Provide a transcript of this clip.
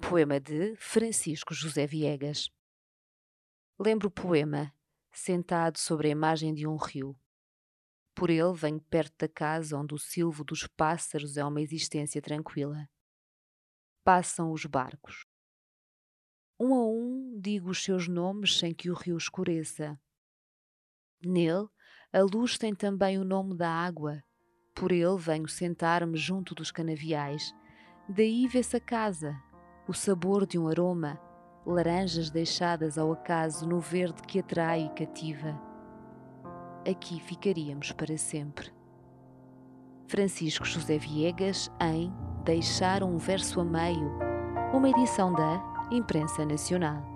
poema de Francisco José Viegas. Lembro o poema, sentado sobre a imagem de um rio. Por ele venho perto da casa onde o silvo dos pássaros é uma existência tranquila. Passam os barcos. Um a um digo os seus nomes sem que o rio escureça. Nele, a luz tem também o nome da água. Por ele venho sentar-me junto dos canaviais. Daí vê-se a casa, o sabor de um aroma, laranjas deixadas ao acaso no verde que atrai e cativa. Aqui ficaríamos para sempre. Francisco José Viegas em Deixar um verso a meio, uma edição da Imprensa Nacional.